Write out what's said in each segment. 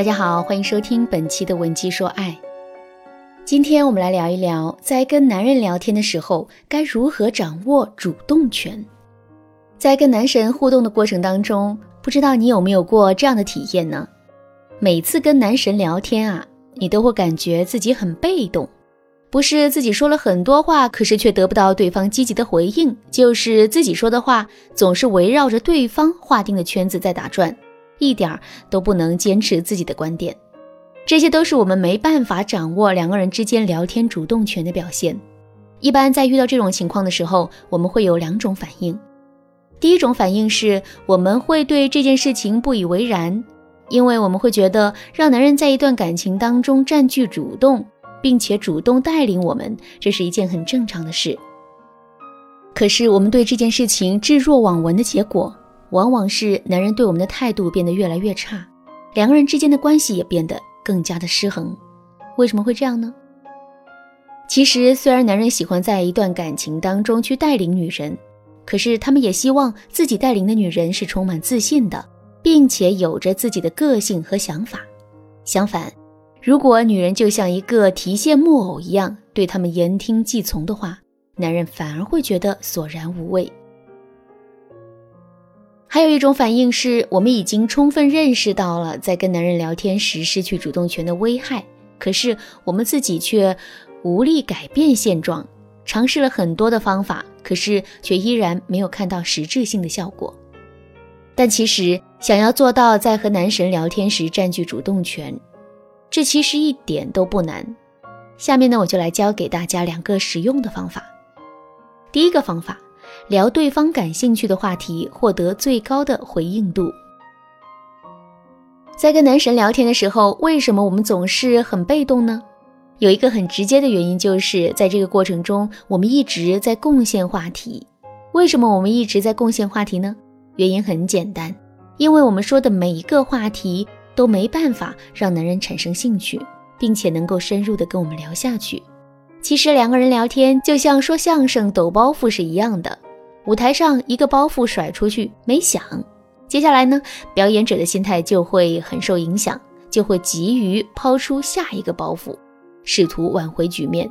大家好，欢迎收听本期的《文姬说爱》。今天我们来聊一聊，在跟男人聊天的时候，该如何掌握主动权。在跟男神互动的过程当中，不知道你有没有过这样的体验呢？每次跟男神聊天啊，你都会感觉自己很被动，不是自己说了很多话，可是却得不到对方积极的回应，就是自己说的话总是围绕着对方划定的圈子在打转。一点儿都不能坚持自己的观点，这些都是我们没办法掌握两个人之间聊天主动权的表现。一般在遇到这种情况的时候，我们会有两种反应。第一种反应是我们会对这件事情不以为然，因为我们会觉得让男人在一段感情当中占据主动，并且主动带领我们，这是一件很正常的事。可是我们对这件事情置若罔闻的结果。往往是男人对我们的态度变得越来越差，两个人之间的关系也变得更加的失衡。为什么会这样呢？其实，虽然男人喜欢在一段感情当中去带领女人，可是他们也希望自己带领的女人是充满自信的，并且有着自己的个性和想法。相反，如果女人就像一个提线木偶一样对他们言听计从的话，男人反而会觉得索然无味。还有一种反应是我们已经充分认识到了在跟男人聊天时失去主动权的危害，可是我们自己却无力改变现状，尝试了很多的方法，可是却依然没有看到实质性的效果。但其实想要做到在和男神聊天时占据主动权，这其实一点都不难。下面呢，我就来教给大家两个实用的方法。第一个方法。聊对方感兴趣的话题，获得最高的回应度。在跟男神聊天的时候，为什么我们总是很被动呢？有一个很直接的原因，就是在这个过程中，我们一直在贡献话题。为什么我们一直在贡献话题呢？原因很简单，因为我们说的每一个话题都没办法让男人产生兴趣，并且能够深入的跟我们聊下去。其实两个人聊天就像说相声抖包袱是一样的。舞台上一个包袱甩出去没响，接下来呢，表演者的心态就会很受影响，就会急于抛出下一个包袱，试图挽回局面。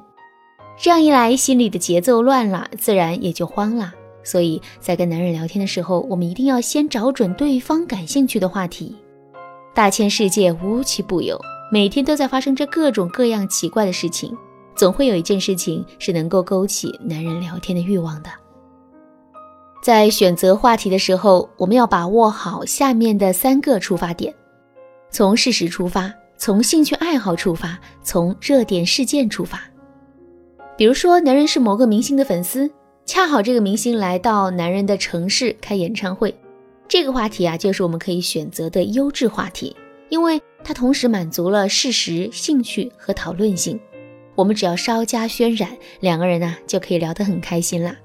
这样一来，心里的节奏乱了，自然也就慌了。所以在跟男人聊天的时候，我们一定要先找准对方感兴趣的话题。大千世界无奇不有，每天都在发生着各种各样奇怪的事情，总会有一件事情是能够勾起男人聊天的欲望的。在选择话题的时候，我们要把握好下面的三个出发点：从事实出发，从兴趣爱好出发，从热点事件出发。比如说，男人是某个明星的粉丝，恰好这个明星来到男人的城市开演唱会，这个话题啊，就是我们可以选择的优质话题，因为它同时满足了事实、兴趣和讨论性。我们只要稍加渲染，两个人呢就可以聊得很开心啦。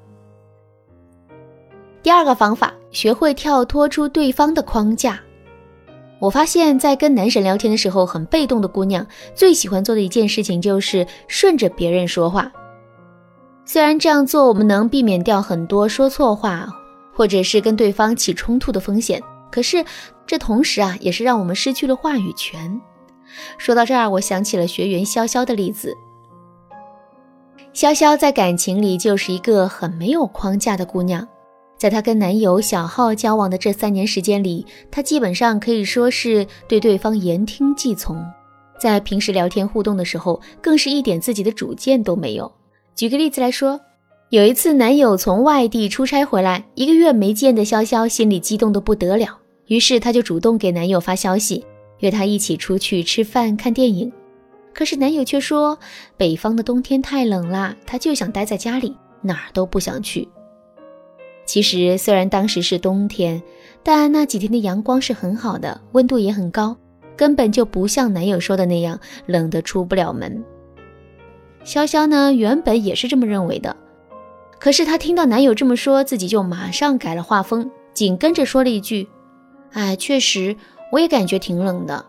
第二个方法，学会跳脱出对方的框架。我发现，在跟男神聊天的时候，很被动的姑娘最喜欢做的一件事情就是顺着别人说话。虽然这样做我们能避免掉很多说错话，或者是跟对方起冲突的风险，可是这同时啊，也是让我们失去了话语权。说到这儿，我想起了学员潇潇的例子。潇潇在感情里就是一个很没有框架的姑娘。在她跟男友小浩交往的这三年时间里，她基本上可以说是对对方言听计从，在平时聊天互动的时候，更是一点自己的主见都没有。举个例子来说，有一次男友从外地出差回来，一个月没见的潇潇心里激动的不得了，于是她就主动给男友发消息，约他一起出去吃饭看电影。可是男友却说，北方的冬天太冷了，他就想待在家里，哪儿都不想去。其实，虽然当时是冬天，但那几天的阳光是很好的，温度也很高，根本就不像男友说的那样冷得出不了门。潇潇呢，原本也是这么认为的，可是她听到男友这么说，自己就马上改了画风，紧跟着说了一句：“哎，确实，我也感觉挺冷的。”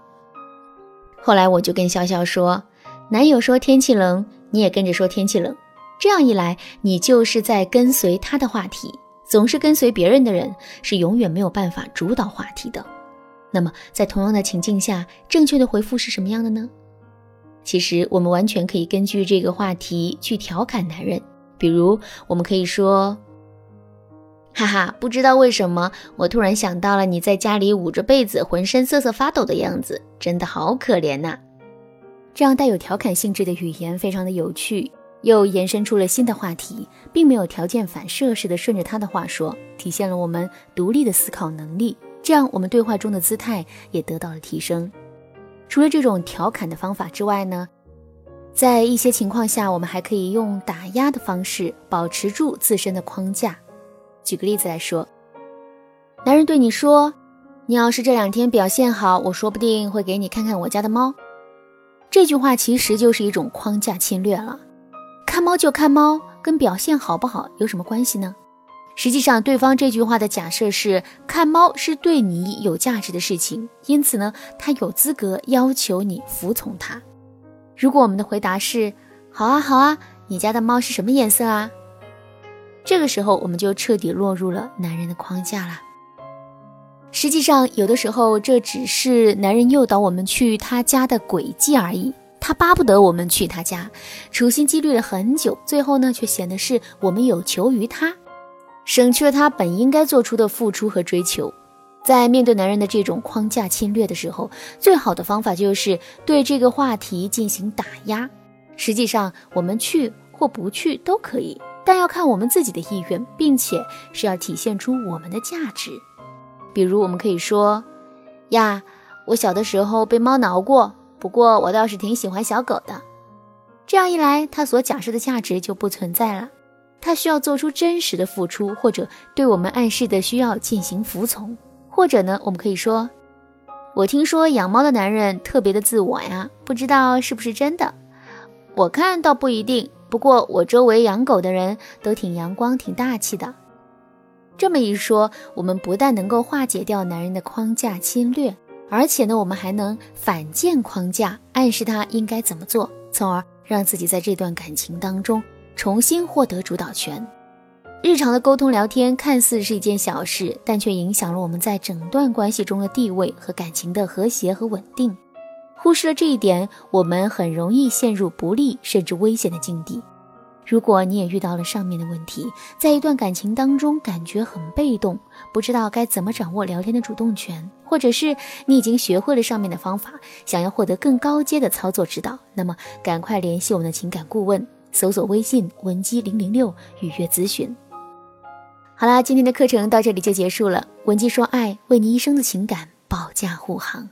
后来我就跟潇潇说：“男友说天气冷，你也跟着说天气冷，这样一来，你就是在跟随他的话题。”总是跟随别人的人是永远没有办法主导话题的。那么在同样的情境下，正确的回复是什么样的呢？其实我们完全可以根据这个话题去调侃男人，比如我们可以说：“哈哈，不知道为什么，我突然想到了你在家里捂着被子，浑身瑟瑟发抖的样子，真的好可怜呐。”这样带有调侃性质的语言非常的有趣，又延伸出了新的话题，并没有条件反射似的顺着他的话说，体现了我们独立的思考能力。这样我们对话中的姿态也得到了提升。除了这种调侃的方法之外呢，在一些情况下，我们还可以用打压的方式保持住自身的框架。举个例子来说，男人对你说：“你要是这两天表现好，我说不定会给你看看我家的猫。”这句话其实就是一种框架侵略了。猫就看猫，跟表现好不好有什么关系呢？实际上，对方这句话的假设是看猫是对你有价值的事情，因此呢，他有资格要求你服从他。如果我们的回答是“好啊，好啊”，你家的猫是什么颜色啊？这个时候，我们就彻底落入了男人的框架了。实际上，有的时候这只是男人诱导我们去他家的轨迹而已。他巴不得我们去他家，处心积虑了很久，最后呢，却显得是我们有求于他。省去了他本应该做出的付出和追求，在面对男人的这种框架侵略的时候，最好的方法就是对这个话题进行打压。实际上，我们去或不去都可以，但要看我们自己的意愿，并且是要体现出我们的价值。比如，我们可以说：“呀，我小的时候被猫挠过，不过我倒是挺喜欢小狗的。”这样一来，他所假设的价值就不存在了。他需要做出真实的付出，或者对我们暗示的需要进行服从，或者呢，我们可以说：“我听说养猫的男人特别的自我呀，不知道是不是真的？我看倒不一定。不过我周围养狗的人都挺阳光、挺大气的。”这么一说，我们不但能够化解掉男人的框架侵略，而且呢，我们还能反建框架，暗示他应该怎么做，从而让自己在这段感情当中。重新获得主导权。日常的沟通聊天看似是一件小事，但却影响了我们在整段关系中的地位和感情的和谐和稳定。忽视了这一点，我们很容易陷入不利甚至危险的境地。如果你也遇到了上面的问题，在一段感情当中感觉很被动，不知道该怎么掌握聊天的主动权，或者是你已经学会了上面的方法，想要获得更高阶的操作指导，那么赶快联系我们的情感顾问。搜索微信文姬零零六预约咨询。好啦，今天的课程到这里就结束了。文姬说爱，为你一生的情感保驾护航。